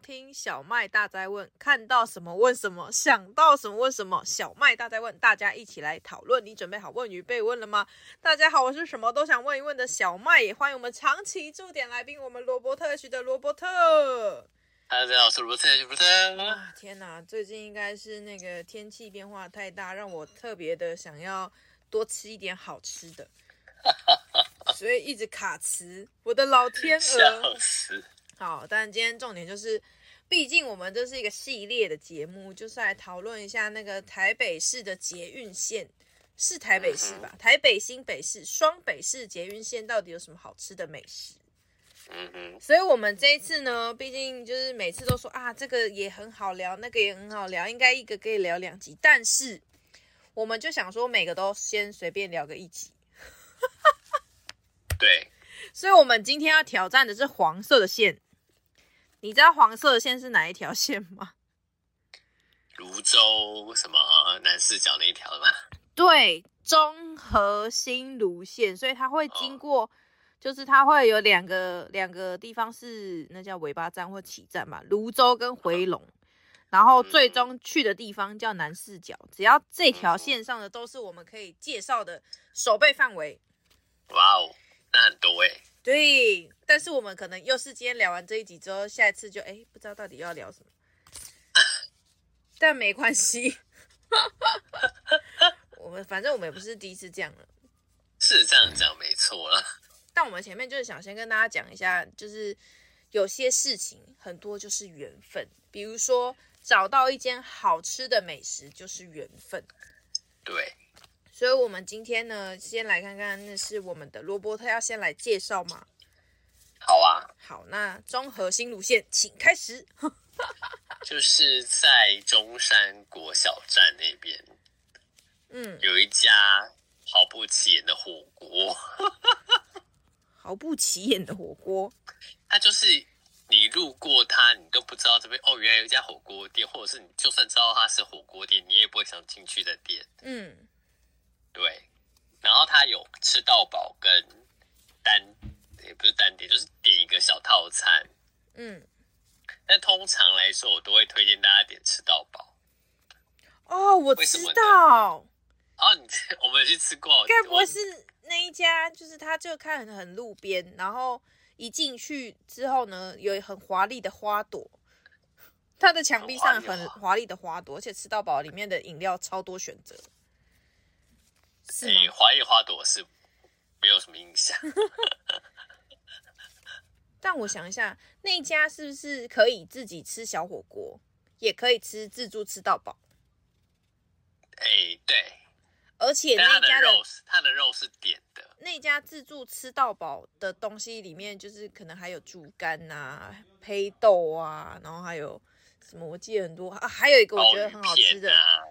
听小麦大灾问，看到什么问什么，想到什么问什么。小麦大灾问，大家一起来讨论。你准备好问与被问了吗？大家好，我是什么都想问一问的小麦，也欢迎我们长期驻点来宾，我们罗伯特 H 的罗伯特。大家好，我是罗伯特 H 罗伯特。啊，天哪，最近应该是那个天气变化太大，让我特别的想要多吃一点好吃的。所以一直卡词，我的老天鹅！好，但今天重点就是，毕竟我们这是一个系列的节目，就是来讨论一下那个台北市的捷运线，是台北市吧？嗯、台北新北市双北市捷运线到底有什么好吃的美食？嗯嗯。所以我们这一次呢，毕竟就是每次都说啊，这个也很好聊，那个也很好聊，应该一个可以聊两集，但是我们就想说，每个都先随便聊个一集。对，所以，我们今天要挑战的是黄色的线。你知道黄色的线是哪一条线吗？泸州什么南四角那一条的吗？对，中和新芦线。所以它会经过，哦、就是它会有两个两个地方是那叫尾巴站或起站嘛，泸州跟回龙。哦、然后最终去的地方叫南四角。只要这条线上的都是我们可以介绍的守备范围。哇哦，那很多哎、欸。对，但是我们可能又是今天聊完这一集之后，下一次就哎不知道到底要聊什么。但没关系，我们反正我们也不是第一次这样了。是这样讲没错了。但我们前面就是想先跟大家讲一下，就是有些事情很多就是缘分，比如说找到一间好吃的美食就是缘分。对。所以，我们今天呢，先来看看，那是我们的罗伯特要先来介绍吗？好啊，好，那中和新路线，请开始。就是在中山国小站那边，嗯，有一家毫不起眼的火锅。毫不起眼的火锅，它就是你路过它，你都不知道这边哦，原来有一家火锅店，或者是你就算知道它是火锅店，你也不会想进去的店。嗯。对，然后它有吃到饱跟单，也不是单点，就是点一个小套餐。嗯，但通常来说，我都会推荐大家点吃到饱。哦，我知道。哦，你我们有去吃过？该不会是那一家？就是他就看很很路边，然后一进去之后呢，有很华丽的花朵，他的墙壁上很华丽的花朵，而且吃到饱里面的饮料超多选择。是华丽花朵是没有什么印象，但我想一下，那一家是不是可以自己吃小火锅，也可以吃自助吃到饱？哎、欸，对，而且那一家的，的肉是它的肉是点的，那家自助吃到饱的东西里面，就是可能还有猪肝啊、胚豆啊，然后还有。什么？我记得很多啊，还有一个我觉得很好吃的，啊、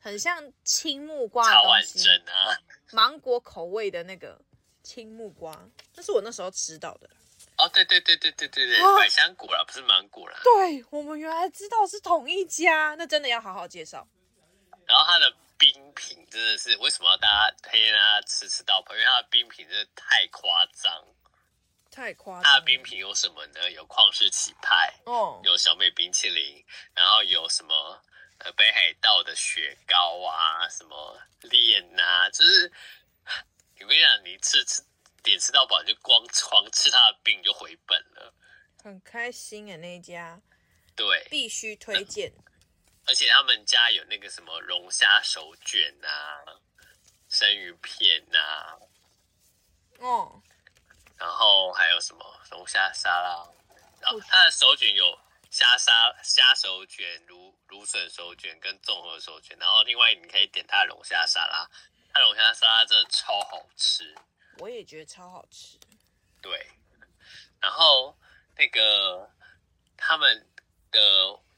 很像青木瓜的东西，啊、芒果口味的那个青木瓜，那是我那时候吃到的。哦，对对对对对对对，啊、百香果啦，不是芒果啦。对，我们原来知道是同一家，那真的要好好介绍。然后它的冰品真的是，为什么要大家推荐大家吃吃到饱？因为它的冰品真的太夸张。太夸张！它的冰品有什么呢？有旷世奇派哦，有小美冰淇淋，然后有什么呃北海道的雪糕啊，什么链呐，就是 我跟你讲，你吃吃点吃到饱，就光狂吃他的饼就回本了，很开心啊那一家，对，必须推荐。而且他们家有那个什么龙虾手卷啊，生鱼片啊，哦。然后还有什么龙虾沙拉，然后它的手卷有虾沙虾手卷、芦芦笋手卷跟综合手卷，然后另外你可以点他的龙虾沙拉，它龙虾沙拉真的超好吃，我也觉得超好吃。对，然后那个他们的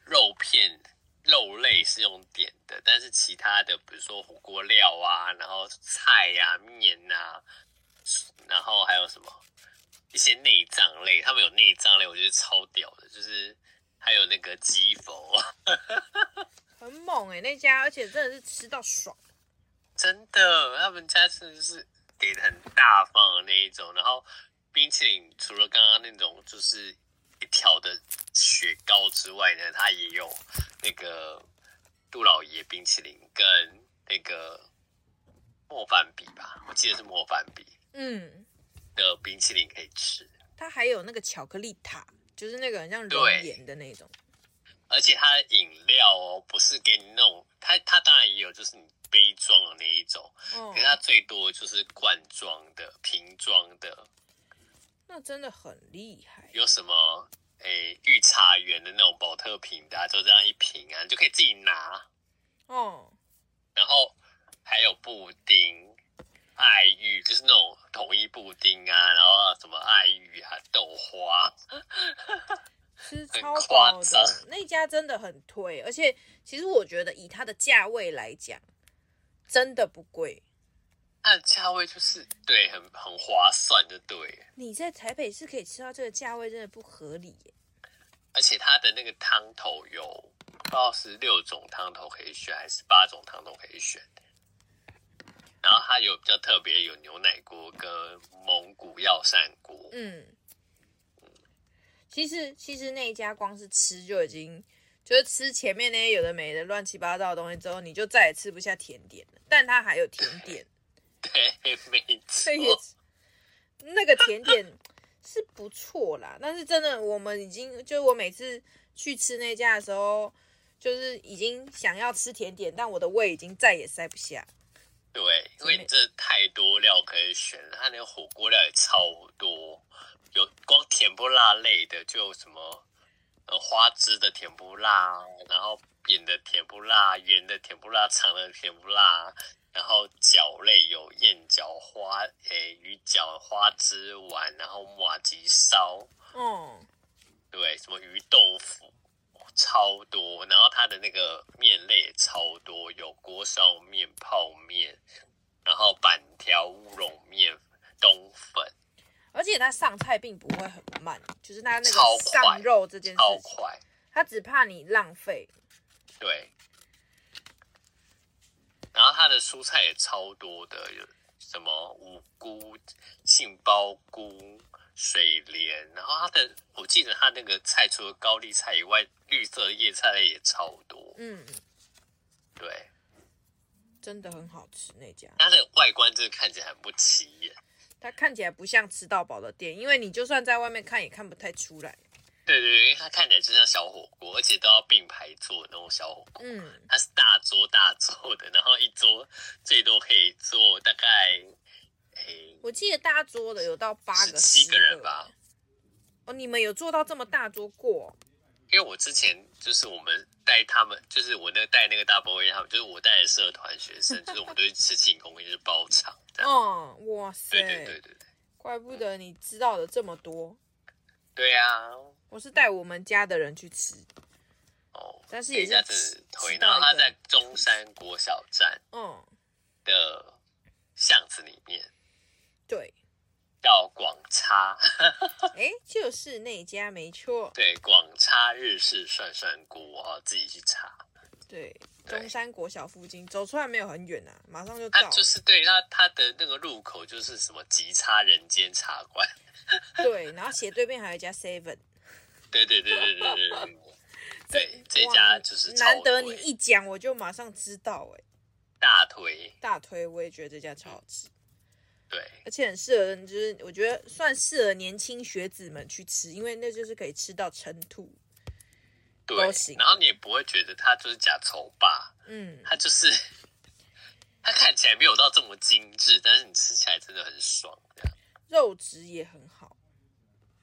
肉片肉类是用点的，但是其他的比如说火锅料啊，然后菜呀、啊、面啊，然后还有什么？一些内脏类，他们有内脏类，我觉得超屌的，就是还有那个鸡佛，很猛哎、欸，那家，而且真的是吃到爽，真的，他们家真的是给的很大方的那一种，然后冰淇淋除了刚刚那种就是一条的雪糕之外呢，它也有那个杜老爷冰淇淋跟那个莫凡比吧，我记得是莫凡比，嗯，的冰淇淋可以吃。它还有那个巧克力塔，就是那个很像熔岩的那种。而且它的饮料哦，不是给你那种，它它当然也有，就是你杯装的那一种，嗯、可是它最多就是罐装的、瓶装的。那真的很厉害。有什么诶，御茶园的那种保特瓶的、啊，就这样一瓶啊，你就可以自己拿。哦。然后还有布丁、爱玉，就是那种统一布丁啊，然后什么爱玉啊、豆花。吃超饱的那家真的很推，而且其实我觉得以它的价位来讲，真的不贵。它的价位就是对，很很划算，的对。你在台北是可以吃到这个价位，真的不合理耶。而且它的那个汤头有不知道是六种汤头可以选，还是八种汤头可以选。然后它有比较特别，有牛奶锅跟蒙古药膳锅。嗯。其实其实那一家光是吃就已经，就是吃前面那些有的没的乱七八糟的东西之后，你就再也吃不下甜点了。但它还有甜点，对，没错，那个甜点是不错啦。但是真的，我们已经就是我每次去吃那家的时候，就是已经想要吃甜点，但我的胃已经再也塞不下。对，因为你这太多料可以选了，它那个火锅料也超多。有光甜不辣类的，就有什么呃花枝的甜不辣，然后扁的甜不辣，圆的甜不辣，长的甜不辣，然后饺类有燕饺花诶鱼饺花枝丸，然后马吉烧，嗯，对，什么鱼豆腐超多，然后它的那个面类也超多，有锅烧面、泡面，然后板条乌龙面、冬粉。而且它上菜并不会很慢，就是它那个上肉这件事情，超快，它只怕你浪费。对。然后它的蔬菜也超多的，有什么五菇、杏鲍菇、水莲。然后它的，我记得它那个菜除了高丽菜以外，绿色的叶菜类也超多。嗯，对，真的很好吃那家。它的外观真的看起来很不起眼。它看起来不像吃到饱的店，因为你就算在外面看也看不太出来。对对对，因为它看起来就像小火锅，而且都要并排坐那种小火锅。嗯，它是大桌大桌的，然后一桌最多可以坐大概，诶，我记得大桌的有到八个、七个人吧。哦，你们有坐到这么大桌过？因为我之前就是我们带他们，就是我那带那个大波威他们，就是我带的社团学生，就是我们都去吃庆功宴，就是包场。哦，哇塞！对对对对对，怪不得你知道的这么多。对呀、啊，我是带我们家的人去吃。哦，但是也是推，然后他在中山国小站，嗯，的巷子里面。对。叫广叉，哎，就是那家没错。对，广叉日式涮涮锅，我自己去查。对，中山国小附近，走出来没有很远啊，马上就到。就是对，他他的那个入口就是什么吉叉人间茶馆。对，然后斜对面还有一家 Seven。对对对对对对对。对，这家就是难得你一讲，我就马上知道哎。大腿，大腿，我也觉得这家超好吃。对，而且很适合，就是我觉得算适合年轻学子们去吃，因为那就是可以吃到尘土，对，然后你也不会觉得它就是假丑吧？嗯，它就是它看起来没有到这么精致，但是你吃起来真的很爽，肉质也很好。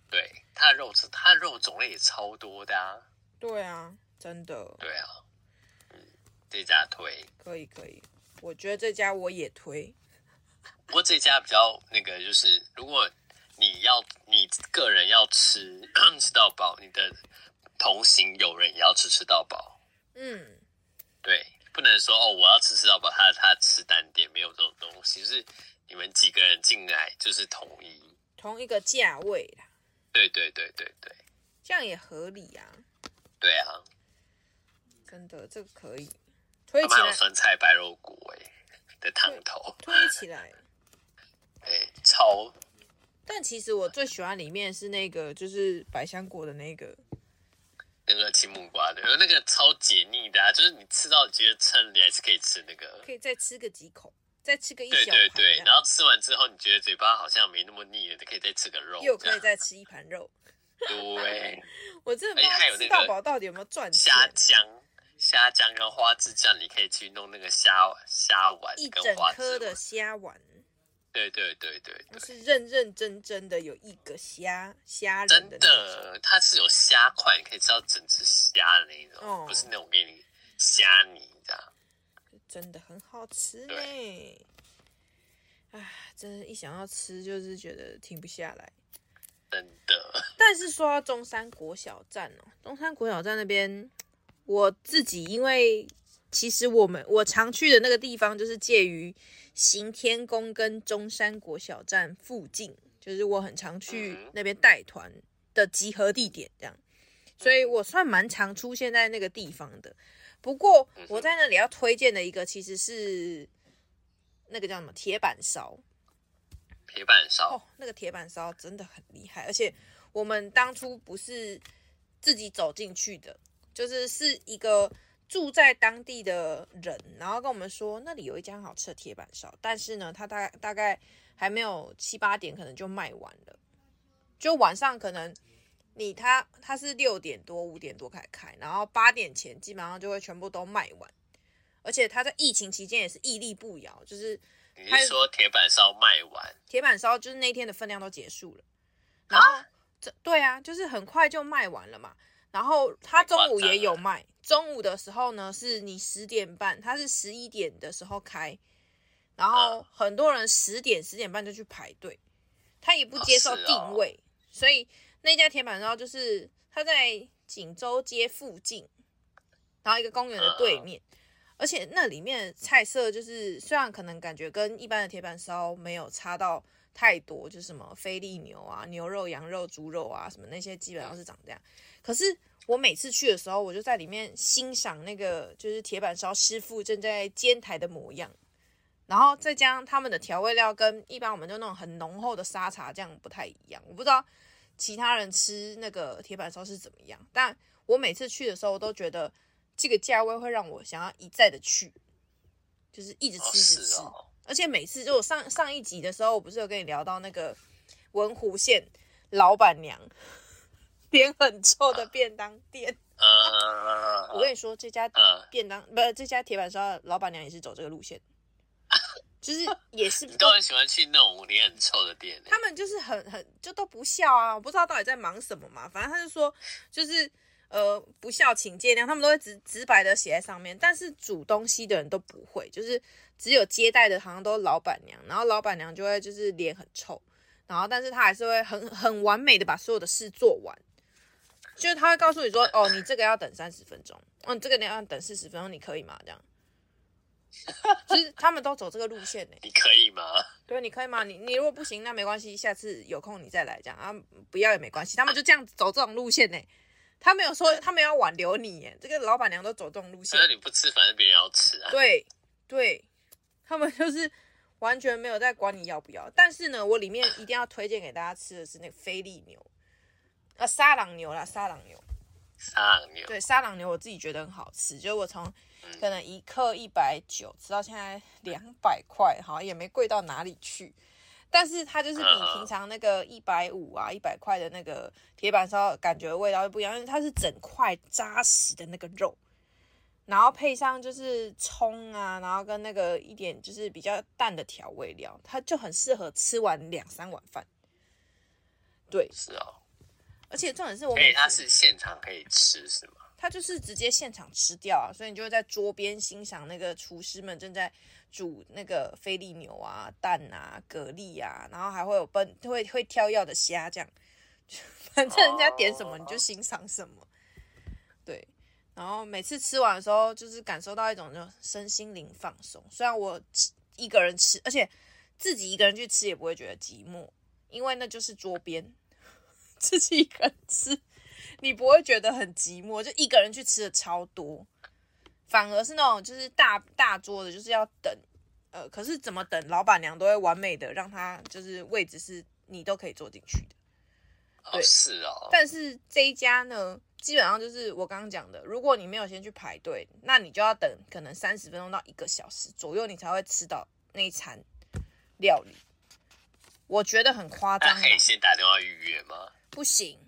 对，它的肉质，它的肉种类也超多的啊。对啊，真的。对啊，嗯，这家推可以可以，我觉得这家我也推。不过这家比较那个，就是如果你要你个人要吃 吃到饱，你的同行友人也要吃吃到饱。嗯，对，不能说哦，我要吃吃到饱，他他吃单点，没有这种东西，就是你们几个人进来就是统一同一个价位啦。对对对对对，这样也合理啊。对啊，真的这个可以推起来。还有酸菜白肉骨哎的汤头推起来。哎，超但其实我最喜欢里面是那个，就是百香果的那个，那个青木瓜的，那个超解腻的啊！就是你吃到觉得撑，你还是可以吃那个，可以再吃个几口，再吃个一小。对对对，然后吃完之后，你觉得嘴巴好像没那么腻了，就可以再吃个肉，又可以再吃一盘肉。对，我真的不知道吃到饱到底有没有赚钱。虾酱、虾酱跟花枝酱，你可以去弄那个虾虾丸，一整颗的虾丸。对对对对，对，是认认真真的有一个虾虾仁的，真的，它是有虾块，你可以吃到整只虾的那种，哦、不是那种给你虾泥这样，真的很好吃呢。哎，真的，一想要吃就是觉得停不下来，真的。但是说到中山国小站哦，中山国小站那边，我自己因为其实我们我常去的那个地方就是介于。行天宫跟中山国小站附近，就是我很常去那边带团的集合地点，这样，所以我算蛮常出现在那个地方的。不过我在那里要推荐的一个，其实是那个叫什么铁板烧。铁板烧哦，那个铁板烧真的很厉害，而且我们当初不是自己走进去的，就是是一个。住在当地的人，然后跟我们说那里有一家很好吃的铁板烧，但是呢，他大大概还没有七八点，可能就卖完了。就晚上可能你他他是六点多五点多开始开，然后八点前基本上就会全部都卖完。而且他在疫情期间也是屹立不摇，就是你是说铁板烧卖完，铁板烧就是那天的分量都结束了，然后这对啊，就是很快就卖完了嘛。然后他中午也有卖。中午的时候呢，是你十点半，他是十一点的时候开，然后很多人十点十点半就去排队，他也不接受定位，所以那家铁板烧就是他在锦州街附近，然后一个公园的对面，而且那里面的菜色就是虽然可能感觉跟一般的铁板烧没有差到太多，就是什么菲力牛啊、牛肉、羊肉、猪肉啊什么那些基本上是长这样，可是。我每次去的时候，我就在里面欣赏那个就是铁板烧师傅正在煎台的模样，然后再加上他们的调味料跟一般我们就那种很浓厚的沙茶酱不太一样。我不知道其他人吃那个铁板烧是怎么样，但我每次去的时候，我都觉得这个价位会让我想要一再的去，就是一直吃一直吃。而且每次就我上上一集的时候，我不是有跟你聊到那个文湖县老板娘。脸很臭的便当店，我跟你说，这家便当不是这家铁板烧老板娘也是走这个路线，就是也是都很喜欢去那种脸很臭的店。他们就是很很就都不笑啊，我不知道到底在忙什么嘛。反正他就说，就是呃不笑请见谅，他们都会直直白的写在上面。但是煮东西的人都不会，就是只有接待的，好像都是老板娘，然后老板娘就会就是脸很臭，然后但是他还是会很很完美的把所有的事做完。就是他会告诉你说，哦，你这个要等三十分钟，哦，你这个你要等四十分钟，你可以吗？这样，其实他们都走这个路线呢。你可以吗？对，你可以吗？你你如果不行，那没关系，下次有空你再来这样啊，不要也没关系。他们就这样走这种路线呢，他没有说他们要挽留你耶，这个老板娘都走这种路线。那你不吃，反正别人要吃啊。对对，他们就是完全没有在管你要不要。但是呢，我里面一定要推荐给大家吃的是那个菲力牛。啊，沙朗牛啦，沙朗牛，沙朗牛，对，沙朗牛我自己觉得很好吃，就我从可能一克一百九吃到现在两百块，好像也没贵到哪里去，但是它就是比平常那个一百五啊、一百块的那个铁板烧感觉味道会不一样，因为它是整块扎实的那个肉，然后配上就是葱啊，然后跟那个一点就是比较淡的调味料，它就很适合吃完两三碗饭。对，是啊。而且重点是我，所以它是现场可以吃是吗？它就是直接现场吃掉啊，所以你就会在桌边欣赏那个厨师们正在煮那个菲力牛啊、蛋啊、蛤蜊啊，然后还会有奔会会挑药的虾这样，反正人家点什么你就欣赏什么。对，然后每次吃完的时候，就是感受到一种就身心灵放松。虽然我一个人吃，而且自己一个人去吃也不会觉得寂寞，因为那就是桌边。自己一个人吃，你不会觉得很寂寞，就一个人去吃的超多，反而是那种就是大大桌的，就是要等，呃，可是怎么等，老板娘都会完美的让他就是位置是你都可以坐进去的。对，哦是哦。但是这一家呢，基本上就是我刚刚讲的，如果你没有先去排队，那你就要等可能三十分钟到一个小时左右，你才会吃到那一餐料理。我觉得很夸张。可以先打电话预约吗？不行，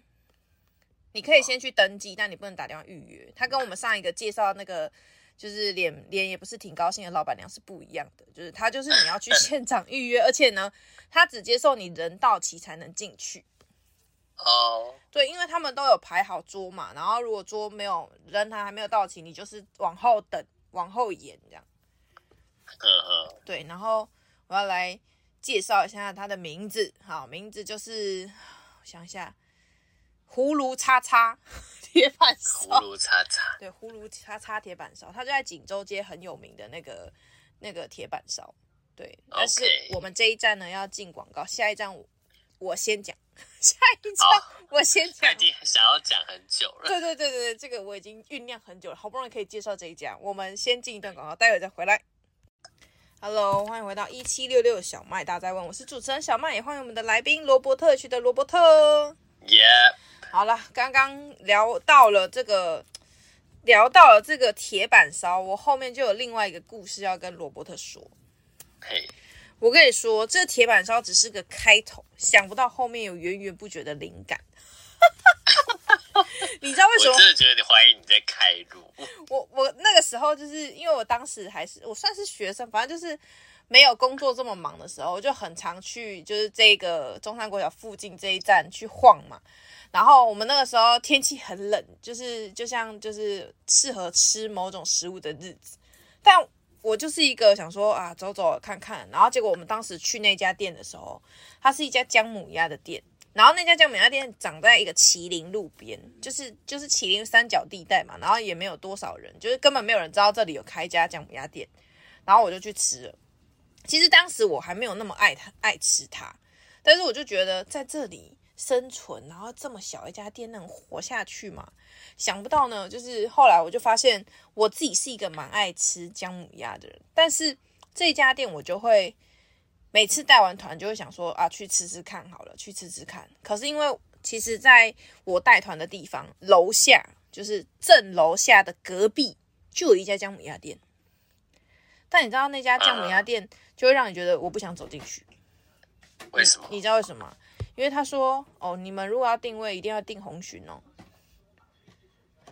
你可以先去登记，但你不能打电话预约。他跟我们上一个介绍那个。就是脸脸也不是挺高兴的，老板娘是不一样的。就是他就是你要去 现场预约，而且呢，他只接受你人到齐才能进去。哦，对，因为他们都有排好桌嘛，然后如果桌没有人，他还没有到齐，你就是往后等，往后延这样。嗯嗯。对，然后我要来介绍一下他的名字，好，名字就是我想一下。葫芦叉叉 铁板烧，葫芦叉叉，对，葫芦叉叉铁板烧，它就在锦州街很有名的那个那个铁板烧，对。但是我们这一站呢要进广告，下一站我，我先讲，下一站我先讲。已经想要讲很久了。对对对对，这个我已经酝酿很久了，好不容易可以介绍这一家，我们先进一段广告，待会再回来。Hello，欢迎回到一七六六小麦，大家在问，我是主持人小麦，也欢迎我们的来宾罗伯特区的罗伯特。Yeah。好了，刚刚聊到了这个，聊到了这个铁板烧，我后面就有另外一个故事要跟罗伯特说。嘿，我跟你说，这铁板烧只是个开头，想不到后面有源源不绝的灵感。你知道为什么？我真的觉得你怀疑你在开路。我我那个时候就是因为我当时还是我算是学生，反正就是没有工作这么忙的时候，我就很常去就是这个中山国小附近这一站去晃嘛。然后我们那个时候天气很冷，就是就像就是适合吃某种食物的日子。但我就是一个想说啊，走走看看。然后结果我们当时去那家店的时候，它是一家姜母鸭的店。然后那家姜母鸭店长在一个麒麟路边，就是就是麒麟三角地带嘛。然后也没有多少人，就是根本没有人知道这里有开一家姜母鸭店。然后我就去吃了。其实当时我还没有那么爱它，爱吃它，但是我就觉得在这里。生存，然后这么小一家店能活下去吗？想不到呢。就是后来我就发现，我自己是一个蛮爱吃姜母鸭的人，但是这家店我就会每次带完团就会想说啊，去吃吃看好了，去吃吃看。可是因为其实在我带团的地方楼下，就是正楼下的隔壁就有一家姜母鸭店，但你知道那家姜母鸭店就会让你觉得我不想走进去。为什么？你，你知道为什么？因为他说：“哦，你们如果要定位，一定要定红蟳哦。”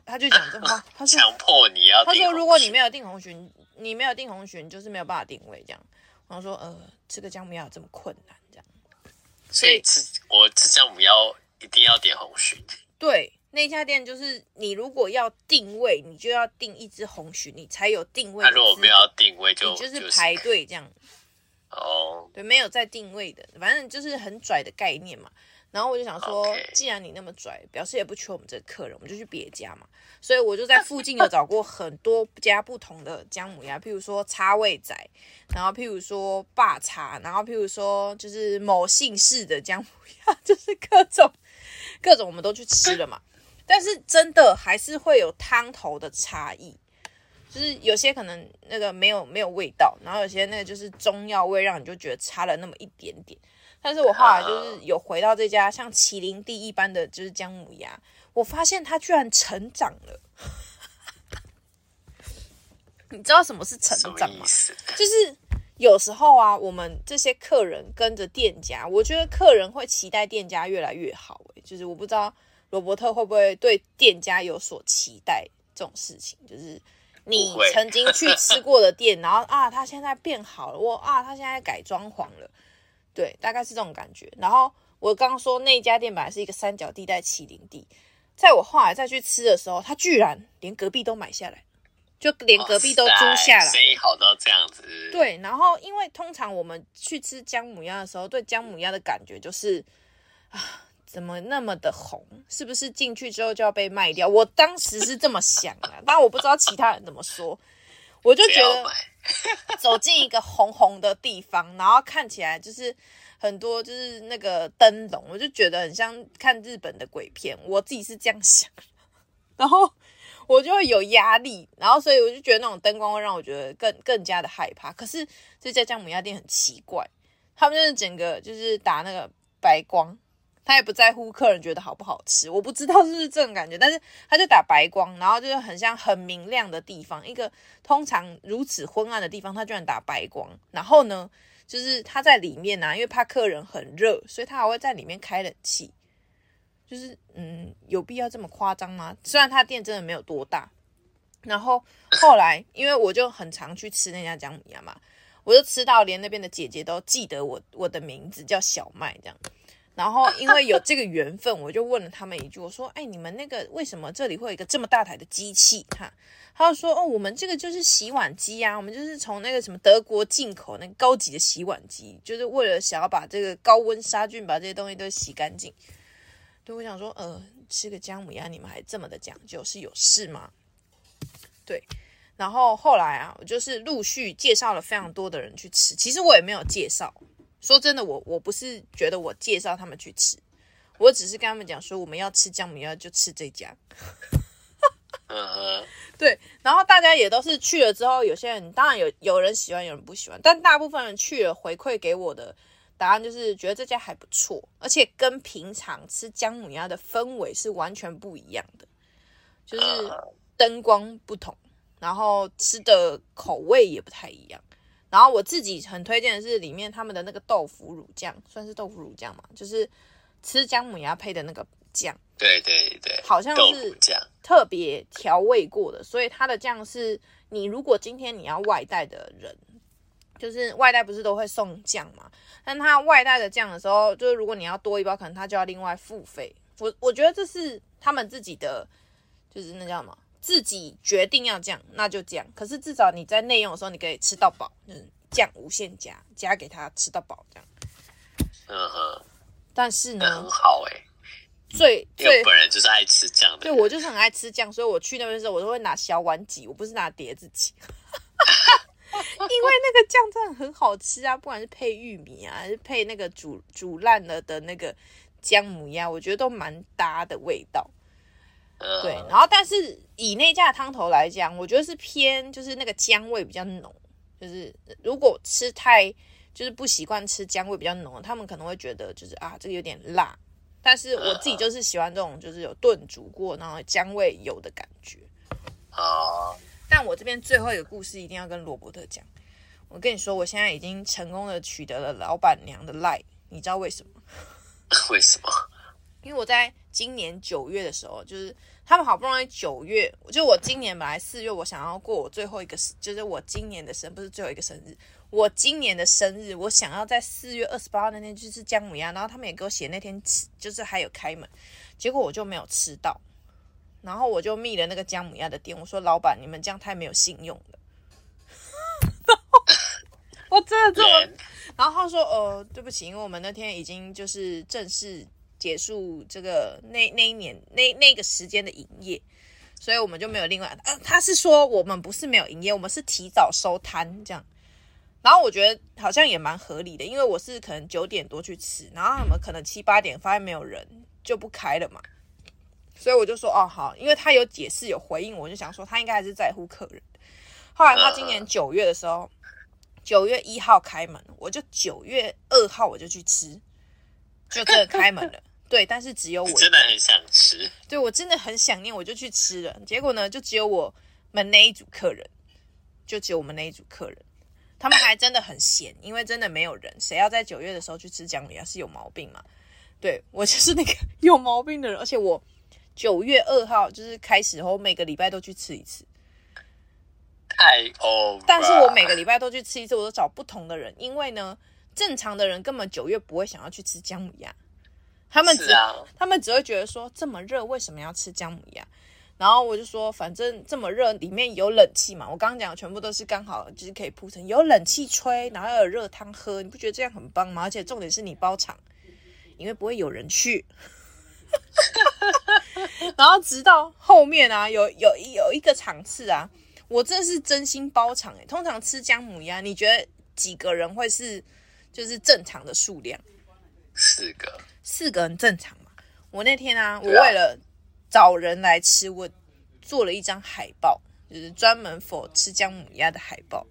他就讲这话，他说：“强迫你要。”他说：“如果你没有定红蟳，你没有订红蟳，就是没有办法定位。”这样，然后说：“呃，吃个姜母鸭这么困难，这样。”所以吃我吃姜母鸭一定要点红鲟。对，那家店就是你如果要定位，你就要定一只红鲟，你才有定位。他如果没有要定位就，就就是排队这样。哦，对，没有在定位的，反正就是很拽的概念嘛。然后我就想说.既然你那么拽，表示也不缺我们这个客人，我们就去别家嘛。所以我就在附近有找过很多家不同的姜母鸭，譬如说叉味仔，然后譬如说霸叉，然后譬如说就是某姓氏的姜母鸭，就是各种各种我们都去吃了嘛。但是真的还是会有汤头的差异。就是有些可能那个没有没有味道，然后有些那个就是中药味，让你就觉得差了那么一点点。但是我后来就是有回到这家像麒麟地一般的就是姜母鸭，我发现它居然成长了。你知道什么是成长吗？就是有时候啊，我们这些客人跟着店家，我觉得客人会期待店家越来越好。欸，就是我不知道罗伯特会不会对店家有所期待这种事情，就是。你曾经去吃过的店，然后啊，他现在变好了，我啊，他现在改装潢了，对，大概是这种感觉。然后我刚刚说那家店本来是一个三角地带麒麟地，在我后来再去吃的时候，他居然连隔壁都买下来，就连隔壁都租下来，生意好到这样子。对，然后因为通常我们去吃姜母鸭的时候，对姜母鸭的感觉就是啊。怎么那么的红？是不是进去之后就要被卖掉？我当时是这么想的，但我不知道其他人怎么说。我就觉得 走进一个红红的地方，然后看起来就是很多就是那个灯笼，我就觉得很像看日本的鬼片。我自己是这样想，然后我就会有压力，然后所以我就觉得那种灯光会让我觉得更 更加的害怕。可是这家姜母鸭店很奇怪，他们就是整个就是打那个。白光，他也不在乎客人觉得好不好吃。我不知道是不是这种感觉，但是他就打白光，然后就是很像很明亮的地方，一个通常如此昏暗的地方，他居然打白光。然后呢，就是他在里面啊，因为怕客人很热，所以他还会在里面开冷气。就是嗯，有必要这么夸张吗？虽然他店真的没有多大。然后后来，因为我就很常去吃那家姜母鸭嘛，我就吃到连那边的姐姐都记得我我的名字叫小麦这样。然后因为有这个缘分，我就问了他们一句，我说：“哎，你们那个为什么这里会有一个这么大台的机器？”哈，他就说：“哦，我们这个就是洗碗机啊，我们就是从那个什么德国进口那个高级的洗碗机，就是为了想要把这个高温杀菌，把这些东西都洗干净。”对，我想说，呃，吃个姜母鸭，你们还这么的讲究，是有事吗？对，然后后来啊，我就是陆续介绍了非常多的人去吃。其实我也没有介绍，说真的，我我不是觉得我介绍他们去吃，我只是跟他们讲说，我们要吃姜母鸭就吃这家。对，然后大家也都是去了之后，有些人当然有有人喜欢，有人不喜欢，但大部分人去了回馈给我的答案就是觉得这家还不错，而且跟平常吃姜母鸭的氛围是完全不一样的，就是。灯光不同，然后吃的口味也不太一样。然后我自己很推荐的是里面他们的那个豆腐乳酱，算是豆腐乳酱嘛，就是吃姜母鸭配的那个酱。对对对，好像是特别调味过的，所以它的酱是你如果今天你要外带的人，就是外带不是都会送酱嘛？但他外带的酱的时候，就是如果你要多一包，可能他就要另外付费。我我觉得这是他们自己的，就是那叫什么？自己决定要这样，那就这样。可是至少你在内用的时候，你可以吃到饱，就是酱无限加，加给他吃到饱这样。嗯哼。但是呢，很好哎、欸。最最本人就是爱吃酱的。对，我就是很爱吃酱，所以我去那边的时候，我都会拿小碗挤，我不是拿碟子挤。因为那个酱真的很好吃啊，不管是配玉米啊，还是配那个煮煮烂了的那个姜母鸭，我觉得都蛮搭的味道。对，然后但是以那家的汤头来讲，我觉得是偏就是那个姜味比较浓，就是如果吃太就是不习惯吃姜味比较浓，他们可能会觉得就是啊这个有点辣，但是我自己就是喜欢这种就是有炖煮过然后姜味有的感觉。啊，但我这边最后一个故事一定要跟罗伯特讲，我跟你说，我现在已经成功的取得了老板娘的赖，你知道为什么？为什么？因为我在今年九月的时候，就是他们好不容易九月，就我今年本来四月，我想要过我最后一个生，就是我今年的生，不是最后一个生日，我今年的生日，我想要在四月二十八号那天就是姜母鸭，然后他们也给我写那天吃，就是还有开门，结果我就没有吃到，然后我就密了那个姜母鸭的店，我说老板，你们这样太没有信用了，我真的这么，然后他说呃对不起，因为我们那天已经就是正式。结束这个那那一年那那个时间的营业，所以我们就没有另外。呃，他是说我们不是没有营业，我们是提早收摊这样。然后我觉得好像也蛮合理的，因为我是可能九点多去吃，然后他们可能七八点发现没有人就不开了嘛。所以我就说哦好，因为他有解释有回应，我就想说他应该还是在乎客人。后来他今年九月的时候，九月一号开门，我就九月二号我就去吃，就这开门了。对，但是只有我真的很想吃。对，我真的很想念，我就去吃了。结果呢，就只有我们那一组客人，就只有我们那一组客人，他们还真的很闲，因为真的没有人。谁要在九月的时候去吃姜母鸭是有毛病嘛？对，我就是那个有毛病的人，而且我九月二号就是开始后，每个礼拜都去吃一次。太哦，但是我每个礼拜都去吃一次，我都找不同的人，因为呢，正常的人根本九月不会想要去吃姜母鸭。他们只、啊、他们只会觉得说，这么热为什么要吃姜母鸭？然后我就说反正这么热，里面有冷气嘛。我刚刚讲的全部都是刚好就是可以铺成有冷气吹，然后有热汤喝，你不觉得这样很棒吗？而且重点是你包场，因为不会有人去。然后直到后面啊，有有有一个场次啊，我真的是真心包场哎。通常吃姜母鸭，你觉得几个人会是就是正常的数量？四个。四个很正常嘛？我那天啊，我为了找人来吃，我做了一张海报，就是专门 for 吃姜母鸭的海报。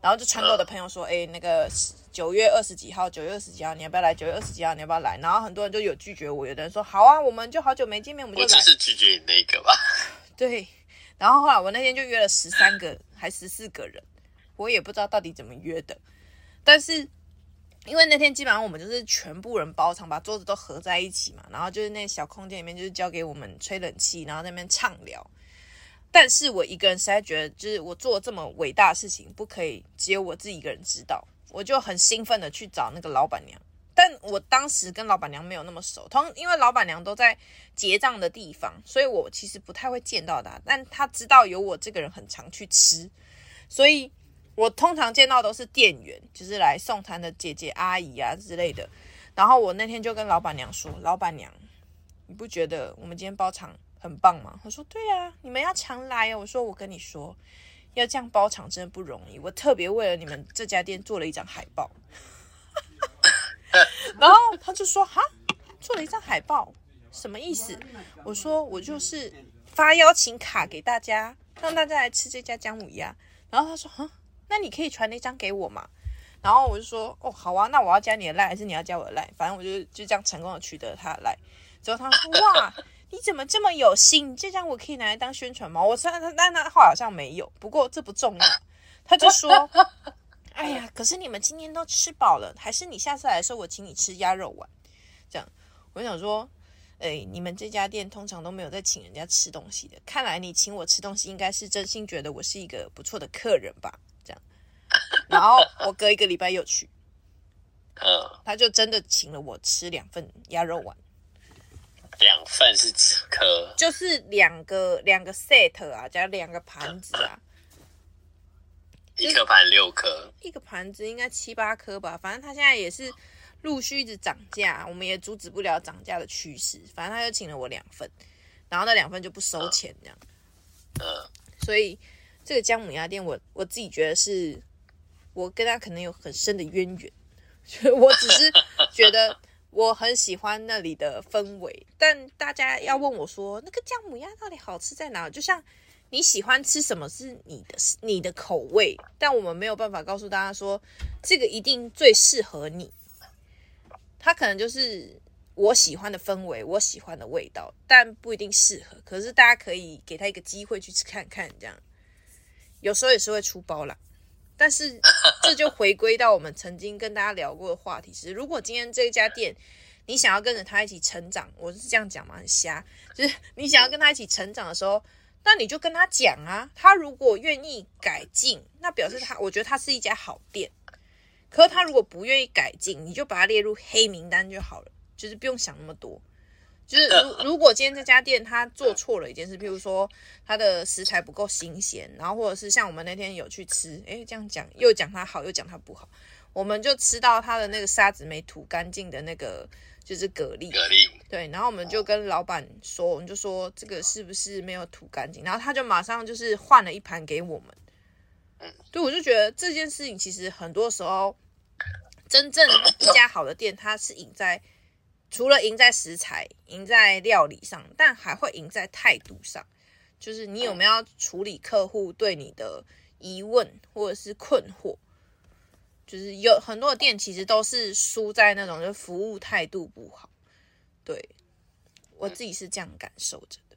然后就传给我的朋友说，哎，那个九月二十几号，九月二十几号你要不要来？九月二十几号你要不要来？然后很多人就有拒绝我，有的人说好啊，我们就好久没见面，我们就来。我就是拒绝你那个吧。对，然后后来我那天就约了十三个还十四个人，我也不知道到底怎么约的，但是。因为那天基本上我们就是全部人包场，把桌子都合在一起嘛，然后就是那小空间里面就是交给我们吹冷气，然后在那边畅聊。但是我一个人实在觉得，就是我做这么伟大的事情，不可以只有我自己一个人知道。我就很兴奋的去找那个老板娘，但我当时跟老板娘没有那么熟，同因为老板娘都在结账的地方，所以我其实不太会见到她。但她知道有我这个人很常去吃，所以。我通常见到都是店员，就是来送餐的姐姐、阿姨啊之类的。然后我那天就跟老板娘说：“老板娘，你不觉得我们今天包场很棒吗？”我说：“对呀，你们要常来哦。”我说：“我跟你说，要这样包场真的不容易。我特别为了你们这家店做了一张海报。”然后他就说：“哈，做了一张海报，什么意思？”我说：“我就是发邀请卡给大家，让大家来吃这家姜母鸭。”然后他说：“哈。”那你可以传那张给我嘛？然后我就说，哦，好啊，那我要加你的赖，还是你要加我的赖？反正我就就这样成功的取得他的赖。之后他说，哇，你怎么这么有心？这张我可以拿来当宣传吗？我说，他但他话好像没有，不过这不重要。他就说，哎呀，可是你们今天都吃饱了，还是你下次来的时候我请你吃鸭肉丸。这样，我就想说，哎，你们这家店通常都没有在请人家吃东西的，看来你请我吃东西，应该是真心觉得我是一个不错的客人吧。然后我隔一个礼拜又去，嗯，他就真的请了我吃两份鸭肉丸，两份是几颗？就是两个两个 set 啊，加两个盘子啊，一个盘六颗，一个盘子应该七八颗吧。反正他现在也是陆续一直涨价，我们也阻止不了涨价的趋势。反正他就请了我两份，然后那两份就不收钱这样，嗯，所以这个姜母鸭店我，我我自己觉得是。我跟他可能有很深的渊源，所以我只是觉得我很喜欢那里的氛围。但大家要问我说，那个姜母鸭到底好吃在哪？就像你喜欢吃什么是你的你的口味，但我们没有办法告诉大家说这个一定最适合你。它可能就是我喜欢的氛围，我喜欢的味道，但不一定适合。可是大家可以给他一个机会去吃看看，这样有时候也是会出包啦。但是这就回归到我们曾经跟大家聊过的话题是：如果今天这一家店，你想要跟着他一起成长，我是这样讲吗？很瞎，就是你想要跟他一起成长的时候，那你就跟他讲啊。他如果愿意改进，那表示他，我觉得他是一家好店。可是他如果不愿意改进，你就把他列入黑名单就好了，就是不用想那么多。就是如如果今天这家店他做错了一件事，譬如说他的食材不够新鲜，然后或者是像我们那天有去吃，诶，这样讲又讲他好，又讲他不好，我们就吃到他的那个沙子没吐干净的那个就是蛤蜊，蛤蜊，对，然后我们就跟老板说，我们就说这个是不是没有吐干净，然后他就马上就是换了一盘给我们，嗯，对，我就觉得这件事情其实很多时候真正一家好的店，它是赢在。除了赢在食材、赢在料理上，但还会赢在态度上。就是你有没有要处理客户对你的疑问或者是困惑？就是有很多的店其实都是输在那种就服务态度不好。对，我自己是这样感受着的。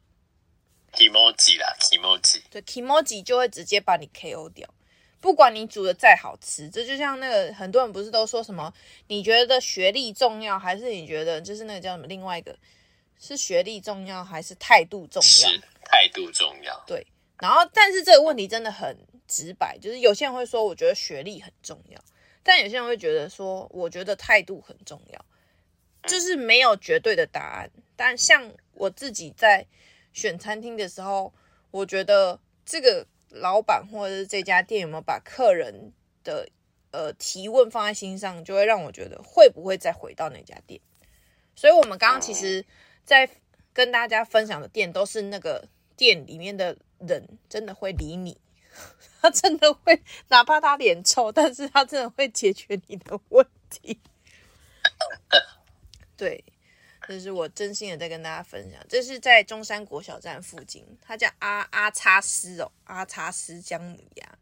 kimochi 啦，kimochi。对，kimochi 就会直接把你 KO 掉。不管你煮的再好吃，这就像那个很多人不是都说什么？你觉得学历重要，还是你觉得就是那个叫什么？另外一个是学历重要，还是态度重要？是态度重要。对，然后但是这个问题真的很直白，就是有些人会说，我觉得学历很重要，但有些人会觉得说，我觉得态度很重要，就是没有绝对的答案。但像我自己在选餐厅的时候，我觉得这个。老板或者是这家店有没有把客人的呃提问放在心上，就会让我觉得会不会再回到那家店。所以，我们刚刚其实，在跟大家分享的店，都是那个店里面的人真的会理你，他真的会，哪怕他脸臭，但是他真的会解决你的问题。对。这是我真心的在跟大家分享，这是在中山国小站附近，它叫阿阿叉斯哦，阿叉斯姜母鸭。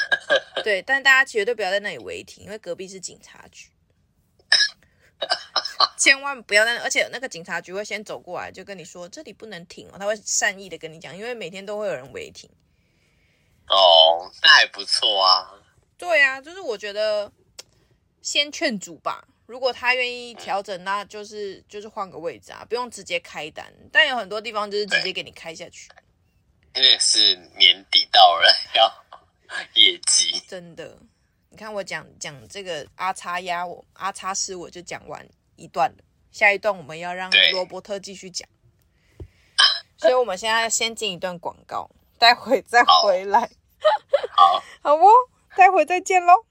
对，但大家绝对不要在那里违停，因为隔壁是警察局，千万不要在那，而且那个警察局会先走过来，就跟你说这里不能停哦，他会善意的跟你讲，因为每天都会有人违停。哦，那还不错啊。对啊，就是我觉得先劝阻吧。如果他愿意调整，那就是就是换个位置啊，不用直接开单。但有很多地方就是直接给你开下去，因为是年底到了，要 业绩。真的，你看我讲讲这个阿叉压我阿叉是，我就讲完一段了。下一段我们要让罗伯特继续讲，所以我们现在先进一段广告，待会再回来。好，好哦，待会再见喽。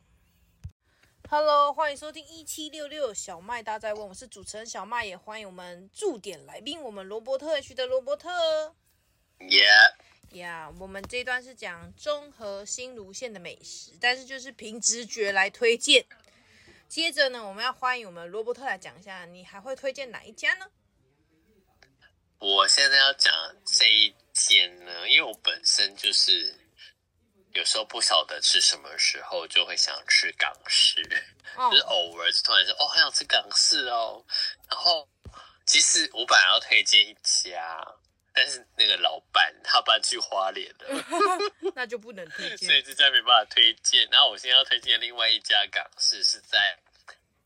Hello，欢迎收听一七六六小麦大在问，我是主持人小麦，也欢迎我们驻点来宾，我们罗伯特 H 的罗伯特。Yeah，呀，我们这一段是讲中和新芦线的美食，但是就是凭直觉来推荐。接着呢，我们要欢迎我们罗伯特来讲一下，你还会推荐哪一家呢？我现在要讲这一间呢，因为我本身就是。有时候不晓得吃什么时候，就会想吃港式，oh. 就是偶尔就突然说哦，很想吃港式哦。然后其实我本来要推荐一家，但是那个老板他搬去花莲了，那就不能推荐，所以这家没办法推荐。然后我现在要推荐另外一家港式，是在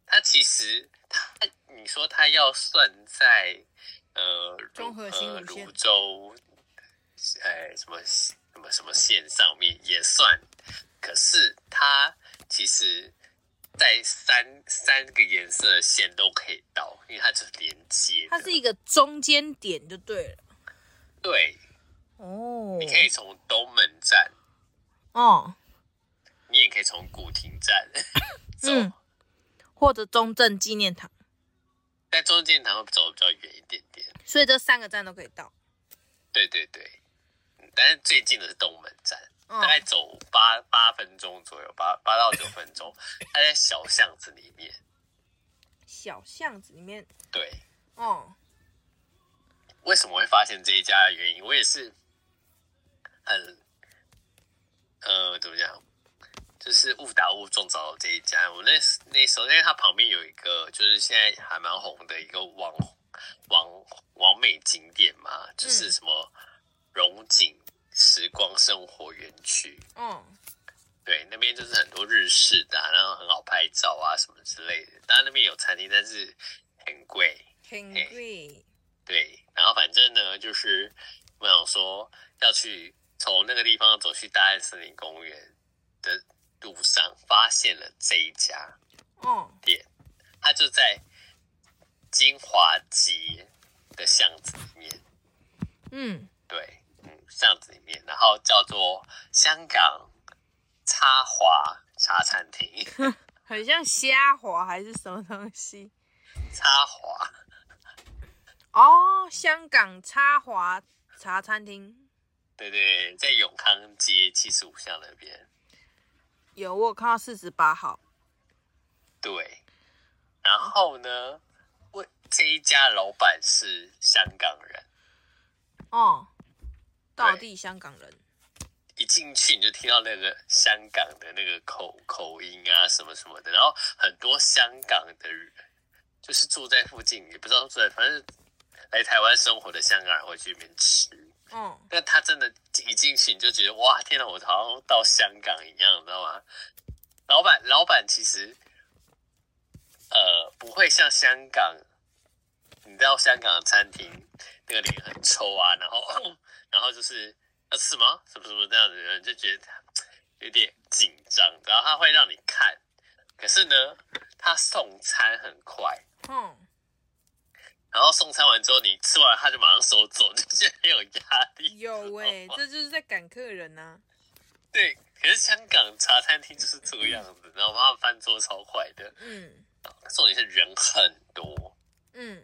它其实它你说它要算在呃中和新芦线芦洲，哎什么？什么什么线上面也算，可是它其实，在三三个颜色的线都可以到，因为它就是连接。它是一个中间点就对了。对。哦。你可以从东门站。哦。你也可以从古亭站 走。嗯。或者中正纪念堂。在中正纪念堂会走的比较远一点点。所以这三个站都可以到。对对对。但是最近的是东门站，大概走八八分钟左右，八八到九分钟。它在小巷子里面，小巷子里面。对，哦。为什么会发现这一家的原因，我也是很，呃，怎么讲，就是误打误撞找到这一家。我那那时候，因为它旁边有一个，就是现在还蛮红的一个网网网美景点嘛，就是什么龙井。时光生活园区，嗯，对，那边就是很多日式的，啊，然后很好拍照啊，什么之类的。当然那边有餐厅，但是很贵，很贵。对，然后反正呢，就是我想说要去从那个地方走去大安森林公园的路上，发现了这一家，嗯，店，它就在金华街的巷子里面，嗯，对。巷子里面，然后叫做香港插华茶餐厅，很像虾滑还是什么东西？插华哦，香港插华茶餐厅，对对，在永康街七十五巷那边有，我有看到四十八号。对，然后呢，我这一家老板是香港人，哦。道地香港人，一进去你就听到那个香港的那个口口音啊，什么什么的，然后很多香港的人就是住在附近，也不知道住在，反正来台湾生活的香港人会去那边吃。嗯，但他真的，一进去你就觉得哇，天哪，我好像到香港一样，你知道吗？老板，老板其实，呃，不会像香港，你知道香港的餐厅那个脸很臭啊，然后。然后就是要吃吗？什么什么这样的人就觉得有点紧张，然后他会让你看，可是呢，他送餐很快，嗯，然后送餐完之后你吃完他就马上收走，就觉得很有压力。有喂、欸，这就是在赶客人呐、啊。对，可是香港茶餐厅就是这个样子，然后他们翻桌超快的，嗯，重点是人很多，嗯，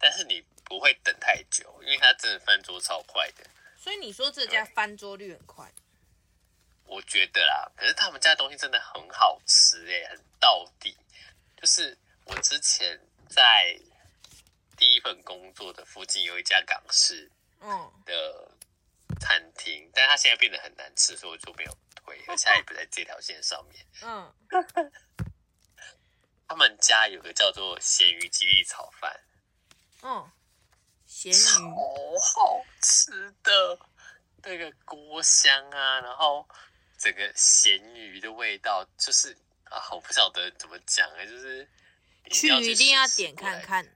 但是你不会等太久，因为他真的翻桌超快的。所以你说这家翻桌率很快，我觉得啦，可是他们家的东西真的很好吃哎、欸，很到底。就是我之前在第一份工作的附近有一家港式嗯的餐厅，嗯，但是它现在变得很难吃，所以我就没有推，而且他也不在这条线上面。嗯，他们家有个叫做咸鱼鸡粒炒饭。嗯，咸鱼，超好吃的，那个锅香啊，然后整个咸鱼的味道，就是啊，我不晓得怎么讲哎，就是去一定要点看看。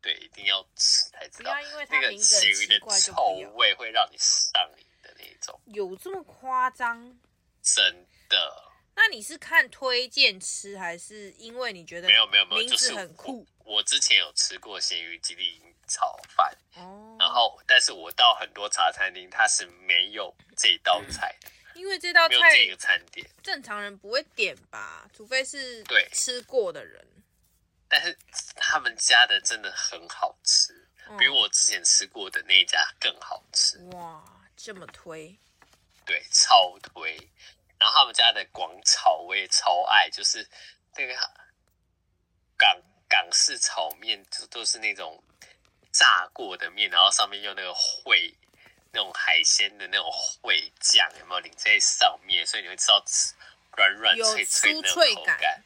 对，一定要吃才知道。那个咸鱼的臭味会让你上瘾的那种。有这么夸张？真的？那你是看推荐吃，还是因为你觉得没有没有没有，就是很酷？我之前有吃过咸鱼鸡粒炒饭，哦，然后但是我到很多茶餐厅，它是没有这道菜的，因为这道菜没有这个餐点，正常人不会点吧？除非是对吃过的人。但是他们家的真的很好吃，比我之前吃过的那一家更好吃。哇，这么推？对，超推。然后他们家的广炒我也超爱，就是那个港港式炒面，就都是那种炸过的面，然后上面用那个烩那种海鲜的那种烩酱，有没有淋在上面？所以你会吃到软软脆脆的口感。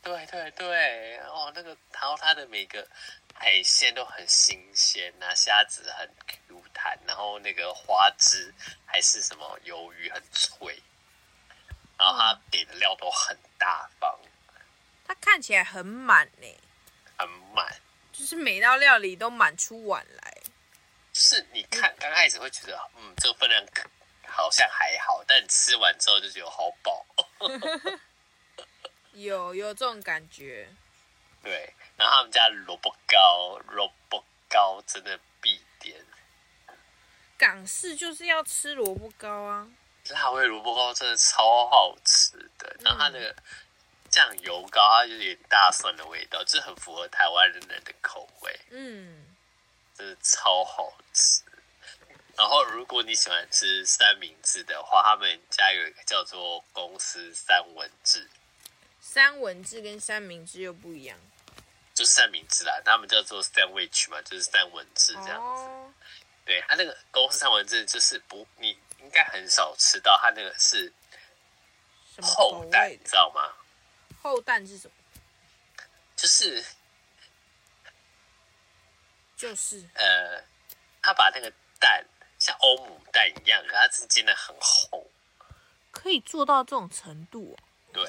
对对对，哦，那个，然后它的每个海鲜都很新鲜呐，虾子很 Q 弹，然后那个花枝还是什么鱿鱼很脆，然后它给的料都很大方，它看起来很满呢，很满，就是每道料理都满出碗来。是，你看刚开始会觉得，嗯，这个分量好像还好，但吃完之后就觉得好饱。有有这种感觉，对。然后他们家萝卜糕，萝卜糕真的必点。港式就是要吃萝卜糕啊，辣味萝卜糕真的超好吃的。然后它那个酱油膏，它就有点大蒜的味道，就很符合台湾人的口味。嗯，真的超好吃。然后如果你喜欢吃三明治的话，他们家有一个叫做公司三文治。三文治跟三明治又不一样，就三明治啦，他们叫做 sandwich 嘛，就是三文治这样子。哦、对，他那个公司三文治就是不，你应该很少吃到，他那个是厚蛋，你知道吗？厚蛋是什么？就是就是呃，他把那个蛋像欧姆蛋一样，可它是煎的很厚，可以做到这种程度、哦？对。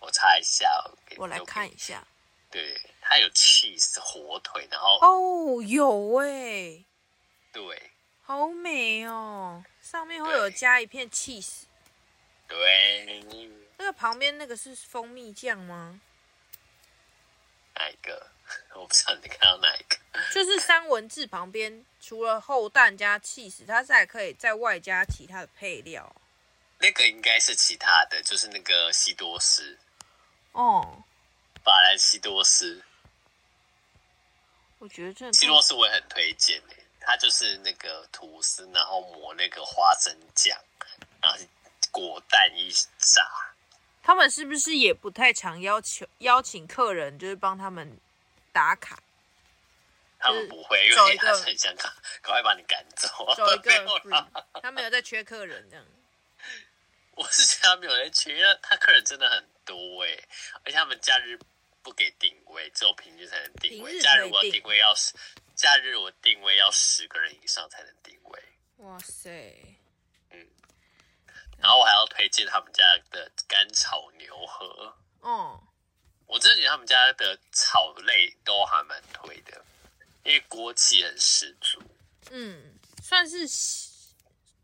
我查一下，我来看一下。对，它有 cheese 火腿，然后哦，有哎，对，好美哦，上面会有加一片 cheese。对，那个旁边那个是蜂蜜酱吗？哪一个？我不知道你看到哪一个。就是三文治旁边，除了厚蛋加 cheese，它是还可以再外加其他的配料。那个应该是其他的，就是那个西多士。哦，法兰西多斯，我觉得这西多斯我也很推荐诶，它就是那个吐司，然后抹那个花生酱，然后果蛋一炸。他们是不是也不太常要求邀请客人，就是帮他们打卡？他们不会，因为他很想赶赶快把你赶走。走一个 free，他没有在缺客人这样。我是觉得他没有人缺，因为他客人真的很多哎，而且他们假日不给定位，只有平日才能定位。假日我定位要十，假日我定位要十个人以上才能定位。哇塞，嗯，然后我还要推荐他们家的干炒牛河。嗯，我真的觉得他们家的炒类都还蛮推的，因为锅气很十足。嗯，算是。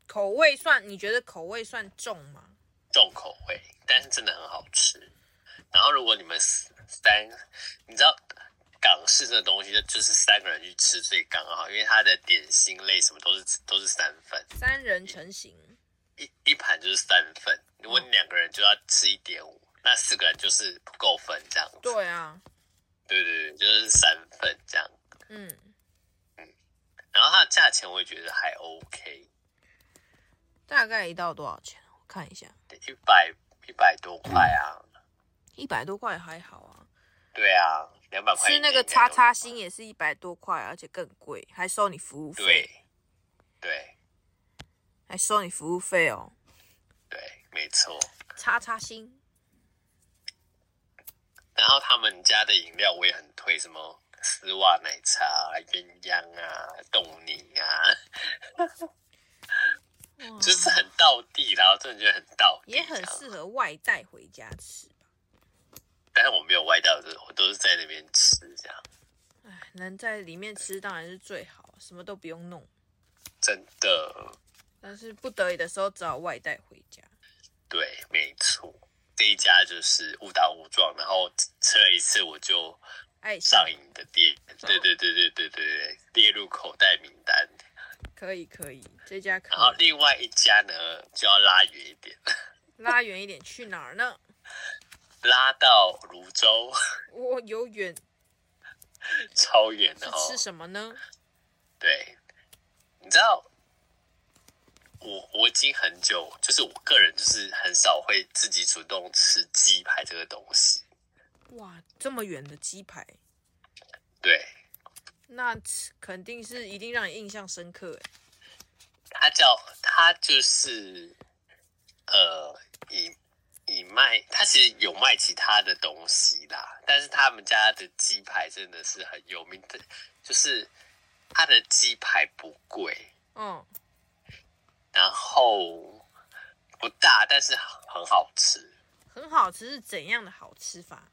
口味算，你觉得口味算重吗？重口味，但是真的很好吃。然后如果你们三，你知道港式这东西，就就是三个人去吃最刚好，因为它的点心类什么都是都是三份，三人成型，一一盘就是三份。如果你两个人就要吃一点五，那四个人就是不够分这样子。对啊，对对对，就是三份这样。嗯嗯，然后它的价钱我也觉得还 OK。大概一道多少钱？我看一下，一百一百多块啊，一百多块还好啊。对啊，两百块。吃那个叉叉星也是一百多块，而且更贵，还收你服务费。对，对，还收你服务费哦。对，没错。叉叉星。然后他们家的饮料我也很推，什么丝袜奶茶、鸳鸯啊、冻柠啊，就是很道地，然后真的觉得很道地，也很适合外带回家吃吧。但是我没有外带，我都是在那边吃这样。哎，能在里面吃当然是最好，什么都不用弄。真的。但是不得已的时候只好外带回家。对，没错。这一家就是误打误撞，然后吃了一次我就爱上瘾的店，对对对对对对对，列入口袋名单。可以可以，这家可以。然后另外一家呢就要拉远一点，拉远一点去哪儿呢？拉到泸州。我有远，超远的哦。是吃什么呢？对，你知道。我我已经很久，就是我个人就是很少会自己主动吃鸡排这个东西。哇，这么远的鸡排，对，那肯定是一定让你印象深刻哎。他叫他就是呃，以以卖，他其实有卖其他的东西啦，但是他们家的鸡排真的是很有名的，就是他的鸡排不贵，嗯。然后不大，但是很好吃。很好吃是怎样的好吃法？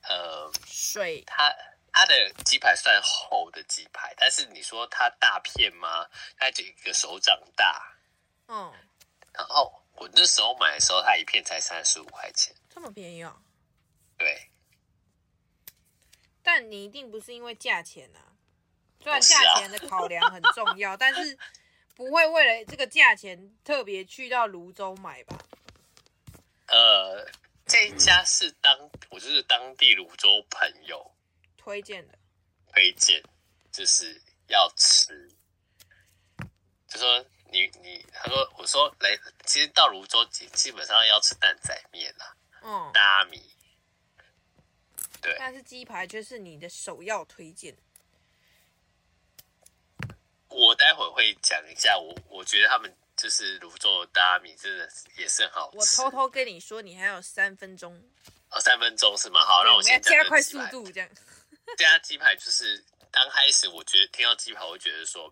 呃，水。它它的鸡排算厚的鸡排，但是你说它大片吗？它就一个手掌大。嗯。然后我那时候买的时候，它一片才三十五块钱，这么便宜啊？对。但你一定不是因为价钱啊，虽然价钱的考量很重要，但是。不会为了这个价钱特别去到泸州买吧？呃，这一家是当我就是当地泸州朋友推荐的，推荐就是要吃，就说你你他说我说来，其实到泸州基基本上要吃担仔面啦，嗯，大米，对，但是鸡排却是你的首要推荐。我待会会讲一下，我我觉得他们就是泸州的大米，真的也是很好吃。我偷偷跟你说，你还有三分钟。哦，三分钟是吗？好，让我先加快速度，这样。这家鸡排就是刚开始，我觉得听到鸡排，我会觉得说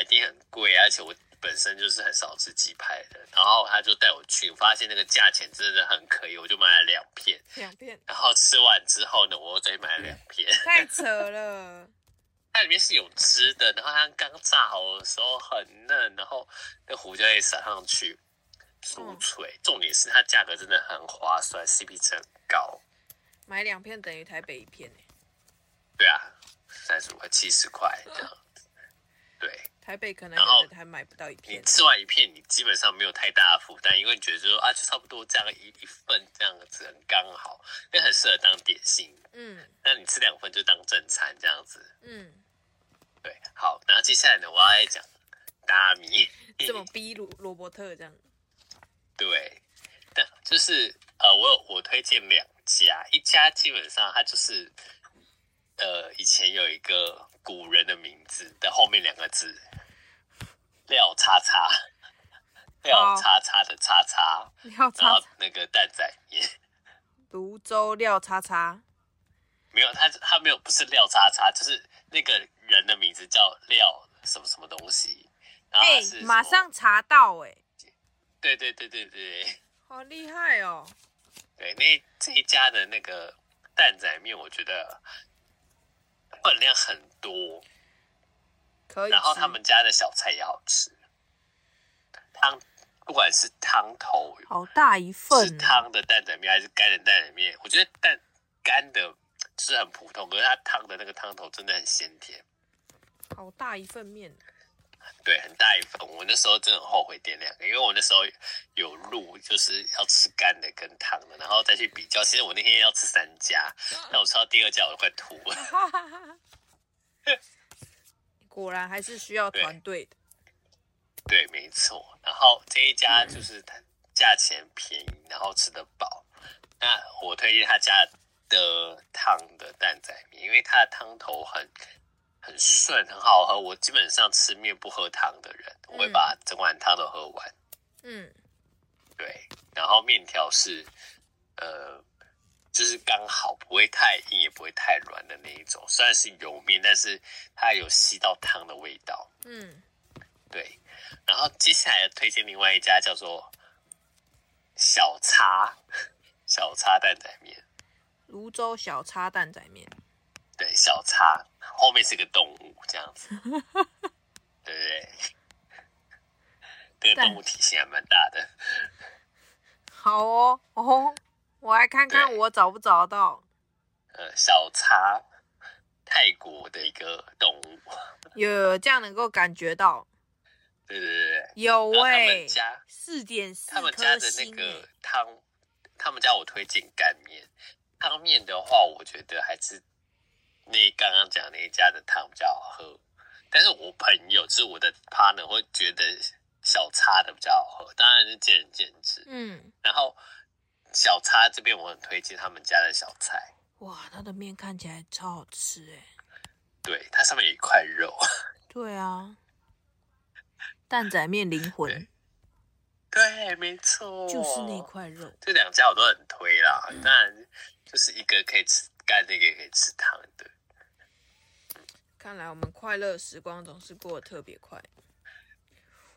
一定很贵，而且我本身就是很少吃鸡排的。然后他就带我去，我发现那个价钱真的很可以，我就买了两片。两片。然后吃完之后呢，我又再买了两片。太扯了。它里面是有汁的，然后它刚炸好的时候很嫩，然后那胡椒也撒上去，酥脆。嗯、重点是它价格真的很划算，CP 值很高。买两片等于台北一片呢？对啊，三十五块、七十块这样子。对，台北可能还买不到一片。你吃完一片，你基本上没有太大的负担，因为你觉得说啊，就差不多这样一一份这样子很刚好，因为很适合当点心。嗯，那你吃两份就当正餐这样子。嗯。对，好，然后接下来呢，我要来讲大米，怎么逼罗罗伯特这样。对，但就是呃，我有我推荐两家，一家基本上它就是呃，以前有一个古人的名字的后面两个字，廖叉叉，廖叉叉的叉叉，廖叉叉，然后那个蛋仔面，泸州廖叉叉，没有，他他没有，不是廖叉叉，就是那个。人的名字叫廖什么什么东西，然后是、欸、马上查到哎、欸，对对对对对，好厉害哦！对，那这一家的那个蛋仔面，我觉得分量很多，可以。然后他们家的小菜也好吃，汤不管是汤头，好大一份，是汤的蛋仔面还是干的蛋仔面，我觉得蛋干的就是很普通，可是它汤的那个汤头真的很鲜甜。好大一份面，对，很大一份。我那时候真的很后悔点两个，因为我那时候有录，就是要吃干的跟汤的，然后再去比较。其实我那天要吃三家，但我吃到第二家我就快吐了。果然还是需要团队的。对，没错。然后这一家就是它价钱便宜，然后吃得饱。那我推荐他家的汤的蛋仔面，因为它的汤头很。很顺，很好喝。我基本上吃面不喝汤的人，我会把整碗汤都喝完。嗯，对，然后面条是呃，就是刚好不会太硬，也不会太软的那一种。虽然是油面，但是它有吸到汤的味道。嗯，对。然后接下来推荐另外一家叫做小叉小叉蛋仔面，泸州小叉蛋仔面。对，小叉后面是个动物，这样子，对不对？这个动物体型还蛮大的。好哦，哦，我来看看我找不找到。呃，小叉，泰国的一个动物。有，有这样能够感觉到。对对对有哎、四点四。他们家的那个汤，他们家我推荐干面。汤面的话，我觉得还是那刚刚讲那一家的汤比较好喝。但是我朋友就是我的 partner 会觉得。小叉的比较好喝，当然是见仁见智。嗯，然后小叉这边我很推荐他们家的小菜。哇，他的面看起来超好吃哎。对，它上面有一块肉。对啊，蛋仔面灵魂。对，没错，就是那块肉。这两家我都很推啦，当然就是一个可以吃干的，一个可以吃汤的。看来我们快乐时光总是过得特别快。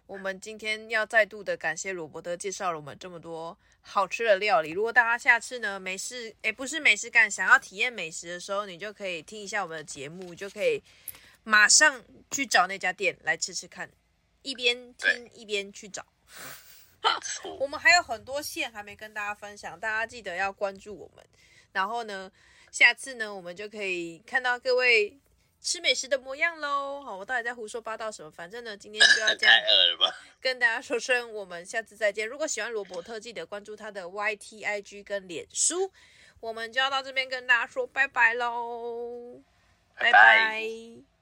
我们今天要再度的感谢罗伯特介绍了我们这么多好吃的料理。如果大家下次呢没事，诶，不是没事干，想要体验美食的时候，你就可以听一下我们的节目，就可以马上去找那家店来吃吃看，一边听一边去找。我们还有很多线还没跟大家分享，大家记得要关注我们。然后呢，下次呢，我们就可以看到各位。吃美食的模样喽，好，我到底在胡说八道什么？反正呢，今天 就要这样跟大家说声，我们下次再见。如果喜欢罗伯特，记得关注他的 YT、IG 跟脸书。我们就要到这边跟大家说拜拜喽，拜拜。拜拜。